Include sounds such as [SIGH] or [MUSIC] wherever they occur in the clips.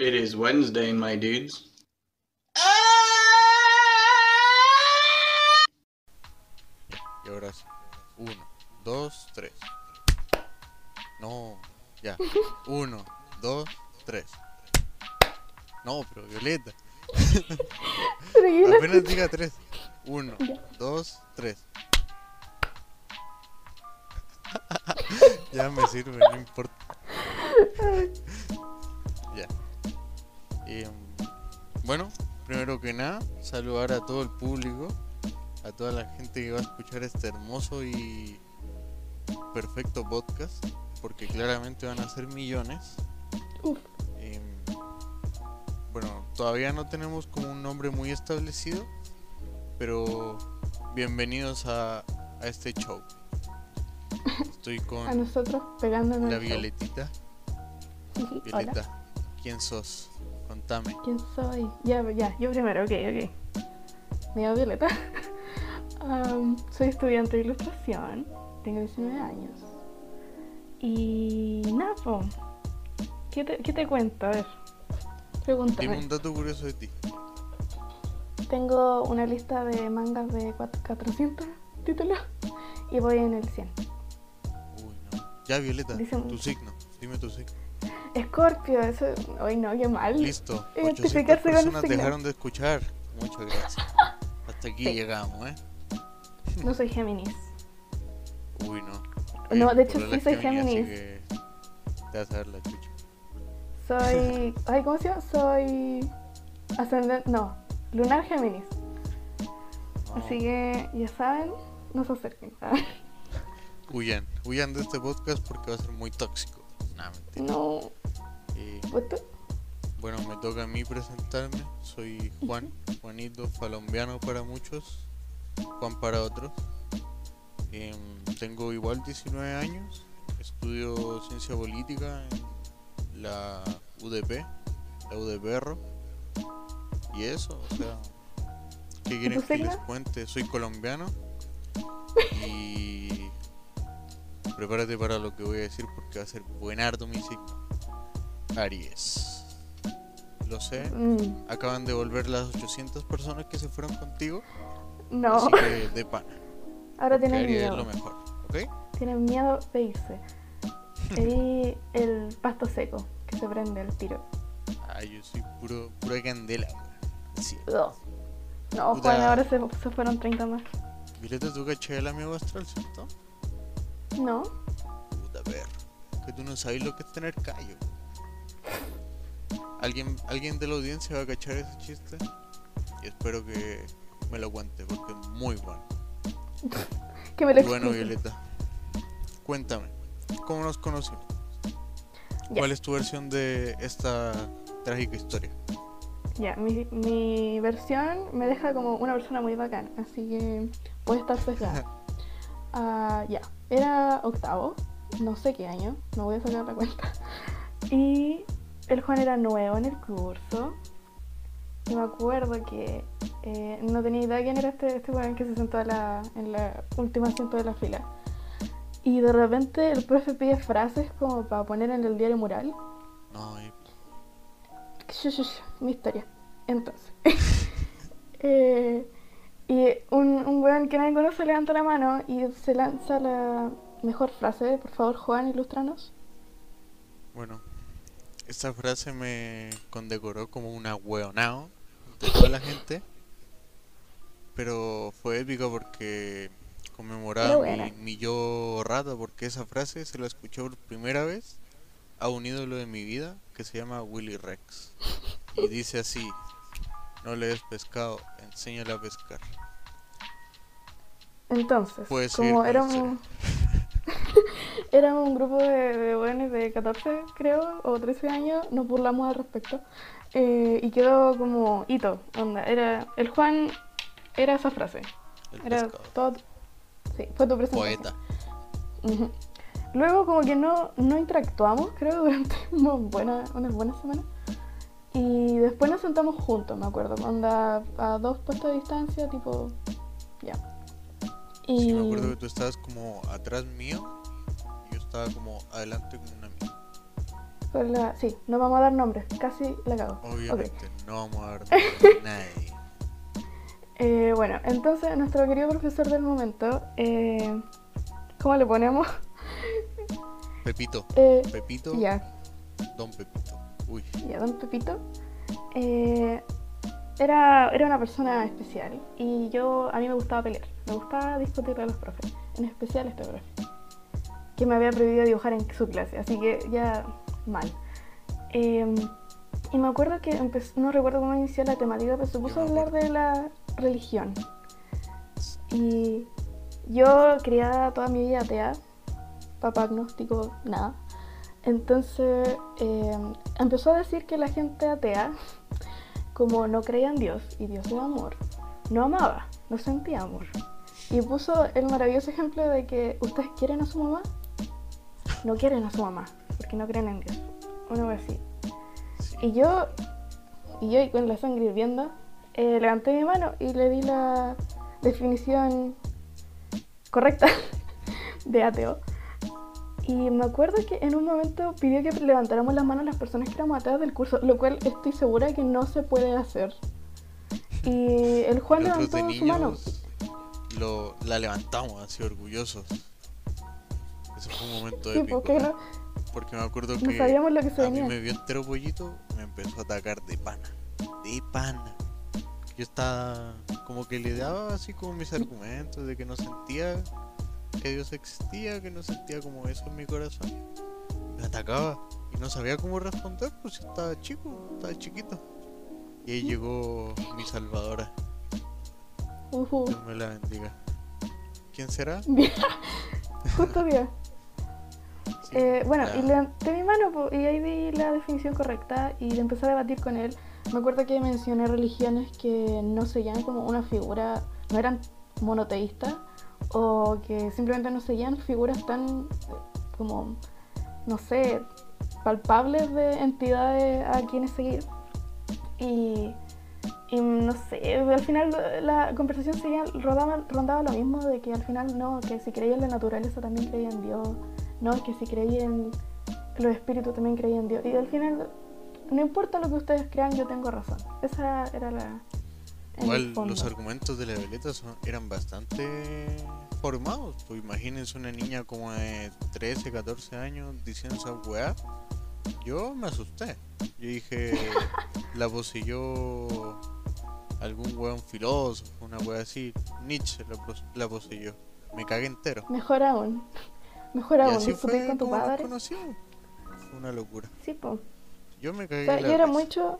It is Wednesday, my dudes. Y ahora sí. Uno, dos, tres. No, ya. [LAUGHS] Uno, dos, tres. No, pero Violeta. Pero yo no Apenas diga tres. Uno, dos, tres. [LAUGHS] ya me sirve, no importa. ya. Em, bueno, primero que nada, saludar a todo el público, a toda la gente que va a escuchar este hermoso y perfecto podcast, porque claramente van a ser millones. Uf. Em, bueno, todavía no tenemos como un nombre muy establecido, pero bienvenidos a, a este show. Estoy [LAUGHS] A con nosotros pegándonos. la show. Violetita. Violeta, ¿quién sos? Contame. ¿Quién soy? Ya, ya, yo primero, ok, ok. Me llamo Violeta. Am, soy estudiante de ilustración. Tengo 19 años. Y nada, po. ¿Qué te, ¿Qué te cuento? A ver. Dime Pregúntame. un dato curioso de ti. Tengo una lista de mangas de cuat- 400 títulos y voy en el 100. Uy, no. Ya, Violeta, Dicen- tu signo. Dime tu signo. Scorpio, eso. Hoy no, qué mal. Listo. 800 Identificarse con el dejaron de escuchar. Muchas gracias. Hasta aquí Sí. llegamos, ¿eh? No soy Géminis. Uy, no. No, de hecho sí soy Géminis. que Te vas a dar la chucha. Soy. [LAUGHS] Ay, ¿cómo se llama? Soy. Ascendente. No, lunar Géminis. Así que ya saben, no se acerquen. [LAUGHS] Huyan, huyan de este podcast porque va a ser muy tóxico. Nah, mentira. No. Eh, bueno, me toca a mí presentarme. Soy Juan, Juanito, colombiano para muchos, Juan para otros. Em, tengo igual 19 años, estudio ciencia política en la UDP, la UDPR. Y eso, o sea, ¿qué quieren que les cuente? Soy colombiano [LAUGHS] y prepárate para lo que voy a decir porque va a ser buenardo mi signo. Aries. Lo sé, Mm, acaban de volver las 800 personas que se fueron contigo, no. así que de pana. [LAUGHS] Ahora porque tienen Aries es miedo. lo mejor, ¿ok? Tienen miedo de irse. [LAUGHS] Y el pasto seco que se prende el tiro. Ay, yo soy puro, pura candela. Sí. No, Puta. Juan, ahora se, se fueron 30 más. Violeta, tú caché el amigo astral, ¿cierto? No. Puta perro. Que tú no sabes lo que es tener callo. ¿Alguien, alguien de la audiencia va a cachar ese chiste. Y espero que me lo cuente porque es muy bueno. [LAUGHS] Que me lo bueno, explique. Violeta, cuéntame, ¿cómo nos conocimos? ¿Cuál es tu versión de esta trágica historia? Ya, mi, mi versión me deja como una persona muy bacana, así que puede estar sesgada. [LAUGHS] Ah, ya, era octavo, no sé qué año, no voy a sacar la cuenta. [LAUGHS] Y el Juan era nuevo en el curso. Y me acuerdo que eh, no tenía idea quién era este, este weón que se sentó a la- en la última asiento de la fila. Y de repente el profe pide frases como para poner en el diario mural. No, y- mi historia. Entonces. [LAUGHS] eh, y un, un weón que nadie conoce levanta la mano y se lanza la mejor frase. Por favor, Juan, ilustranos. bueno, esta frase me condecoró como una hueonao de toda la gente. Pero fue épico porque conmemoraba mi, mi yo rata porque esa frase se la escuché por primera vez a un ídolo de mi vida que se llama Willy Rex. Y dice así, no le des pescado, enséñale a pescar. Entonces, Puedes como con la éramos, [LAUGHS] éramos un grupo de, de weones de 14, creo, o 13 años, nos burlamos al respecto. Eh, y quedó como hito. Onda, era, el Juan era esa frase. El Era pescado. todo. Sí, fue tu presentación. Poeta. Luego como que no, no interactuamos, creo, durante [LAUGHS] unas buenas, unas buenas semanas. Y después nos sentamos juntos, me acuerdo, onda a dos puestos de distancia, tipo, ya. Y Sí, me acuerdo que tú estabas como atrás mío y yo estaba como adelante con un amigo. Con la... Sí, no vamos a dar nombres, casi la cago. Obviamente, no vamos a dar [LAUGHS] a nadie. Eh, bueno, entonces nuestro querido profesor del momento, eh, ¿cómo le ponemos? Pepito. Eh, Pepito. ya, Don Pepito. Uy. ya, don Pepito. Eh, era, era una persona especial y yo, a mí me gustaba pelear, me gustaba discutirle a los profes, en especial este profe, que me había prohibido dibujar en su clase, así que ya mal. Eh, y me acuerdo que empezó, no recuerdo cómo inició la temática, pero se puso a hablar de la religión. Y yo criada toda mi vida atea, papá agnóstico, nada. Entonces eh, empezó a decir que la gente atea, como no creía en Dios y Dios es amor, no amaba, no sentía amor. Y puso el maravilloso ejemplo de que ustedes quieren a su mamá, no quieren a su mamá, porque no creen en Dios. Una vez así. Sí. Y yo, y yo y con la sangre hirviendo, eh, levanté mi mano y le di la definición correcta [LAUGHS] de ateo. Y me acuerdo que en un momento pidió que levantáramos las manos las personas que éramos ateas del curso, lo cual estoy segura que no se puede hacer. Y el Juan Nosotros levantó su mano. lo, la levantamos así orgullosos. Eso fue un momento Sí, épico. porque no, Porque me acuerdo no que sabíamos lo que se a mí me vio entero pollito, me empezó a atacar de pana. De pana. Yo estaba como que le daba así como mis argumentos de que no sentía que Dios existía, que no sentía como eso en mi corazón. Me atacaba y no sabía cómo responder, pues estaba chico, estaba chiquito. Y ahí llegó mi salvadora. Ujú. Dios me la bendiga. ¿Quién será? [LAUGHS] Justo. Sí, Eh, bueno, y levanté mi mano y ahí di la definición correcta y le empecé a debatir con él. Me acuerdo que mencioné religiones que no seguían como una figura, no eran monoteístas o que simplemente no seguían figuras tan como, no sé, palpables de entidades a quienes seguir. Y, y no sé, al final la conversación seguía, rodaba, rondaba lo mismo de que al final no, que si creía en la naturaleza también creía en Dios. No, que si creía en los espíritus también creía en Dios. Y al final, no importa lo que ustedes crean, yo tengo razón. Esa era la. Igual los argumentos de la Violeta son, eran bastante formados. Pues imagínense una niña como de 13, 14 años diciendo esa weá. Yo me asusté. Yo dije, [LAUGHS] la poseyó algún weón filósofo, una weá así. Nietzsche la, la poseyó. Me cagué entero. Mejor aún. Mejor Y aún, así fue con tu padre. una locura. Sí, pues. Yo me cagué O sea, la yo era mucho.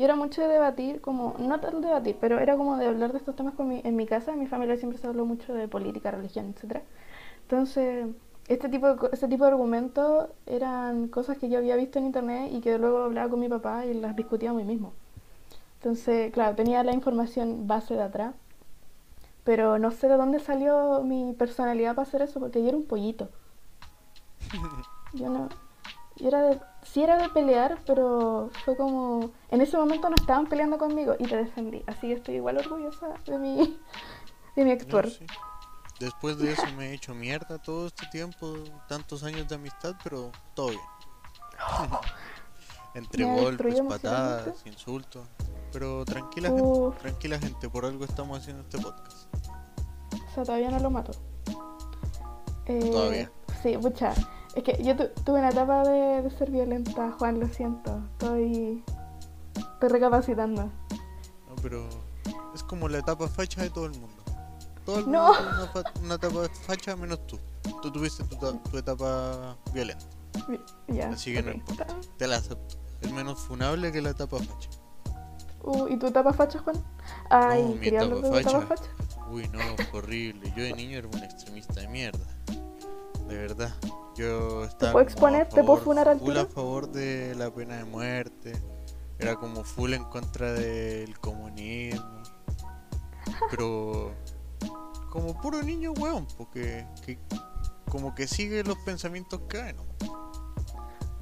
Yo era mucho de debatir, como, no tanto debatir, pero era como de hablar de estos temas con mi, en mi casa. En mi familia siempre se habló mucho de política, religión, etcétera. Entonces, este tipo de, este tipo de argumentos eran cosas que yo había visto en internet y que luego hablaba con mi papá y las discutíamos ahí mismo. Entonces, claro, tenía la información base de atrás, pero no sé de dónde salió mi personalidad para hacer eso, porque yo era un pollito. [LAUGHS] Yo no. Yo era de. Sí era de pelear, pero fue como. En ese momento no estaban peleando conmigo y te defendí. Así que estoy igual orgullosa de mi. [LAUGHS] de mi actuar. sí. Después de eso me he hecho mierda todo este tiempo, tantos años de amistad, pero todo bien. [LAUGHS] Entre golpes, patadas, insultos. Pero tranquila Uf. gente, tranquila gente, por algo estamos haciendo este podcast. O sea, todavía no lo mato. Eh, Todavía. Sí, pucha. Es que yo tu- tuve una etapa de, de ser violenta, Juan, lo siento. Estoy. Estoy recapacitando. No, pero es como la etapa facha de todo el mundo. Todo el No. mundo tiene una, etapa facha menos tú. Tú tuviste tu, ta- tu etapa violenta. Ya. Así que no importa. Te la acepto. Es menos funable que la etapa facha. Uh, ¿Y tu etapa facha, Juan? Ay, mi quería hablar de tu etapa facha. Uy, no, horrible. Yo de niño era un extremista de mierda. De verdad. Yo estaba. puedo como exponer? a ¿Te puedo funar al Full a favor de la pena de muerte. Era como full en contra del comunismo. Pero. Como puro niño, weón. Porque. que- como que sigue los pensamientos que hay, ¿no?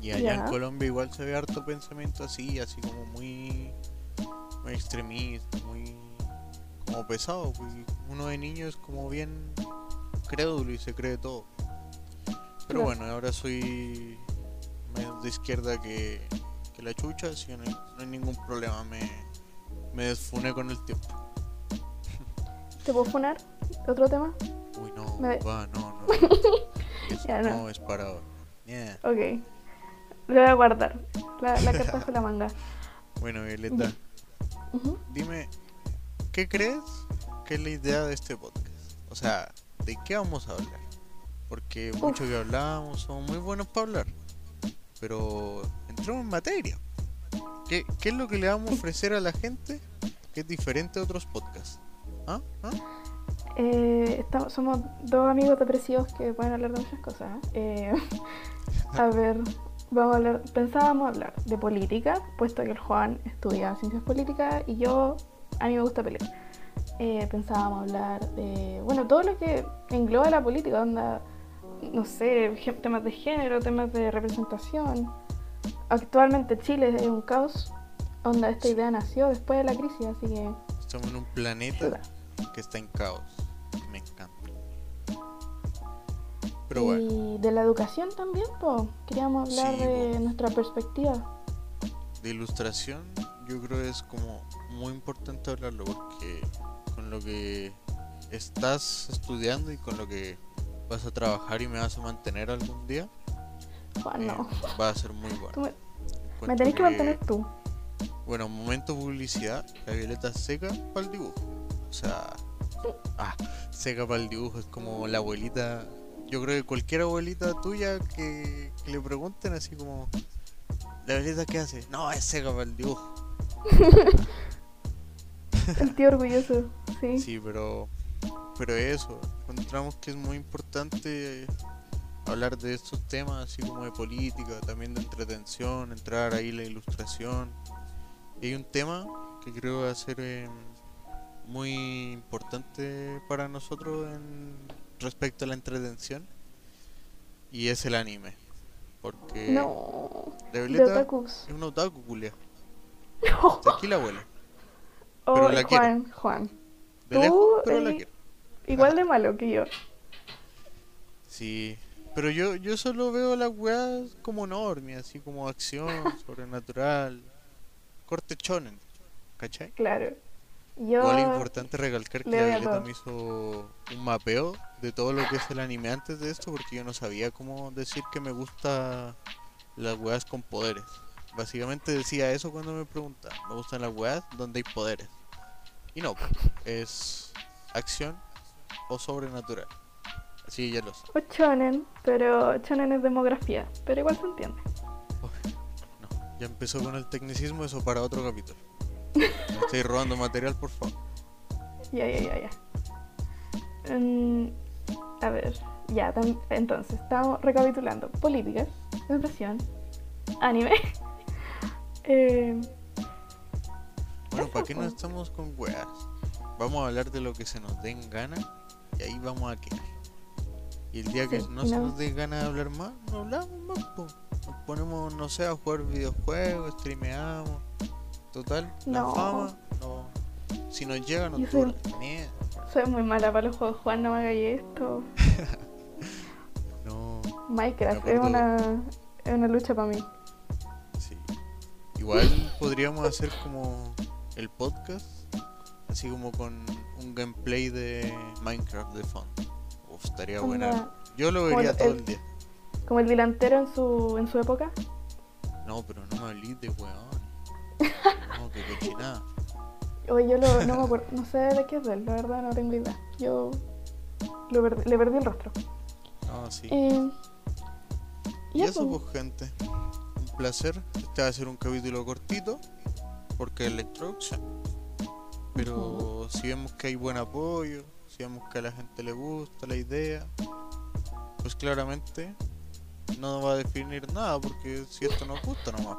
Y allá en. Colombia igual se ve harto pensamiento así, así como muy. Muy extremista, muy. Como pesado. uno de niño es como bien crédulo y se cree todo. Pero bueno, ahora soy menos de izquierda que, que la chucha, así que no hay, no hay ningún problema, me, me desfuné con el tiempo. ¿Te puedo funar? ¿Otro tema? Uy, no, Me- va, no, no. [LAUGHS] Ya, no. no es para ahora. Yeah. Ok. Lo voy a guardar. La, la carta [LAUGHS] bajo la manga. Bueno, Violeta, dime, ¿qué crees que es la idea de este podcast? O sea, ¿de qué vamos a hablar? Porque mucho que hablamos, somos muy buenos para hablar. Pero entremos en materia. ¿Qué, qué es lo que le vamos a ofrecer a la gente que es diferente a otros podcasts? ¿Ah? ¿Ah? Eh, estamos, somos dos amigos depresivos que pueden hablar de muchas cosas. ¿eh? Eh, [LAUGHS] a ver, vamos a hablar, pensábamos hablar de política, puesto que el Juan estudia ciencias políticas y yo, a mí me gusta pelear. Eh, pensábamos hablar de, bueno, todo lo que engloba la política, onda, no sé, temas de género, temas de representación. Actualmente Chile es un caos, onda, esta idea nació después de la crisis, así que... Estamos en un planeta que está en caos. Me encanta. Pero bueno, Y de la educación también, pues. Queríamos hablar Sí, de po. nuestra perspectiva. de ilustración yo creo que es como muy importante hablarlo porque con lo que estás estudiando y con lo que vas a trabajar y me vas a mantener algún día, Juan, eh, no. va a ser muy bueno. me, me tenés que mantener tú. Bueno, momento publicidad, la violeta seca para el dibujo. O sea, ah, seca para el dibujo, es como la abuelita. Yo creo que cualquier abuelita tuya que, que le pregunten así como, ¿la violeta qué hace? No, es seca para el dibujo. [LAUGHS] El tío orgulloso, sí. Sí, pero, pero eso, encontramos que es muy importante hablar de estos temas, así como de política, también de entretención, entrar ahí la ilustración. Y hay un tema que creo va a ser eh, muy importante para nosotros en respecto a la entretención, y es el anime. Porque No. la De Violeta es una otaku, culia. [LAUGHS] Tranquila, abuela. Pero Oh, la quiero. Juan, Juan. De lejos, pero la eh, quiero. Igual de malo que yo. Sí, pero yo, yo solo veo las weas como normie, así como acción, [LAUGHS] sobrenatural, corte chonen, ¿cachai? Claro. Yo. Igual es importante recalcar que la Violeta me hizo un mapeo de todo lo que es el anime antes de esto, porque yo no sabía cómo decir que me gusta las weas con poderes. Básicamente decía eso cuando me preguntan, me gustan las weas donde hay poderes. Y no, es acción o sobrenatural. Así ya lo sé. O chonen, pero chonen es demografía. Pero igual se entiende. No, ya empezó con el tecnicismo, eso para otro capítulo. Me estoy robando material, por favor. Ya, ya, ya, ya. A ver, ya, entonces, estamos recapitulando. Políticas, educación, anime. [LAUGHS] eh, Bueno, ¿para qué po. no estamos con weas? Vamos a hablar de lo que se nos den gana y ahí vamos a quedar. Y el día que no y se no- nos dé gana de hablar más, no hablamos más, po. Nos ponemos, no sé, a jugar videojuegos, streameamos. Total, la No. fama, no. Si nos llega, nos soy- soy muy mala para los juegos. Juan, no me hagáis esto. [LAUGHS] No, Minecraft es una, es una lucha para mí. sí. Igual podríamos hacer como el podcast, así como con un gameplay de Minecraft de fondo. Uf, estaría Onda, buena. Yo lo como vería el- todo el- día. Como el delantero en su, en su época. No, pero no me hablís de weón. [LAUGHS] No, que cochinada. Oye, yo lo, no me acuerdo, no sé de qué es él, la verdad no tengo idea. Yo lo perdí- le perdí el rostro. No, sí. Eh, Y ya, eso, pues. pues, gente. Un placer. Este va a ser un capítulo cortito, porque es la introducción. Pero si vemos que hay buen apoyo, si vemos que a la gente le gusta la idea, pues claramente no va a definir nada, porque si esto nos gusta nomás.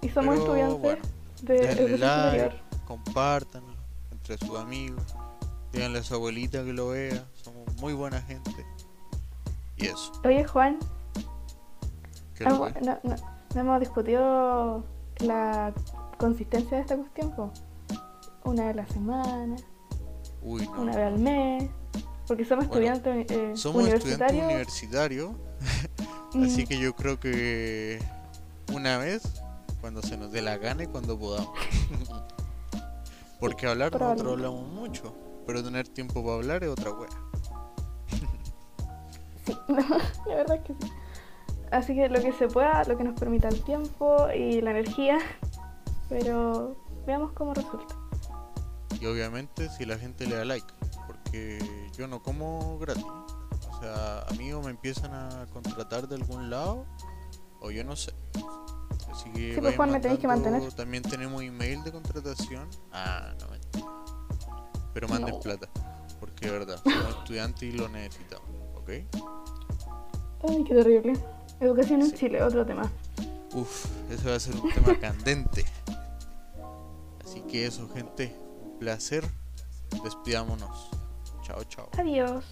Y somos Pero, estudiantes bueno, de like, compártanlo entre sus amigos, díganle a su abuelita que lo vea, somos muy buena gente. Y eso, Oye, Juan, no, no, no hemos discutido la consistencia de esta cuestión. Una vez a la semana, Uy, no. una vez al mes. Porque somos Bueno, estudiantes eh, Somos estudiantes universitarios. universitarios, [LAUGHS] Así Mm, que yo creo que una vez, cuando se nos dé la gana y cuando podamos. [LAUGHS] Porque hablar nosotros hablamos mucho, pero tener tiempo para hablar es otra wea. [LAUGHS] Sí, la verdad es que sí. Así que lo que se pueda, lo que nos permita el tiempo y la energía. Pero veamos cómo resulta. Y obviamente si la gente le da like, porque yo no como gratis. O sea, amigos me empiezan a contratar de algún lado, o yo no sé. Así que Sí, pues, Juan, me tenéis que mantener. También tenemos email de contratación. Ah, no mentira. Pero manden No. plata, porque de verdad, [LAUGHS] somos estudiantes y lo necesitamos, ¿ok? Ay, qué terrible. Educación en. Chile, otro tema. Uf, ese va a ser un tema [LAUGHS] candente. Así que eso, gente, placer. Despidámonos. Chao, chao. Adiós.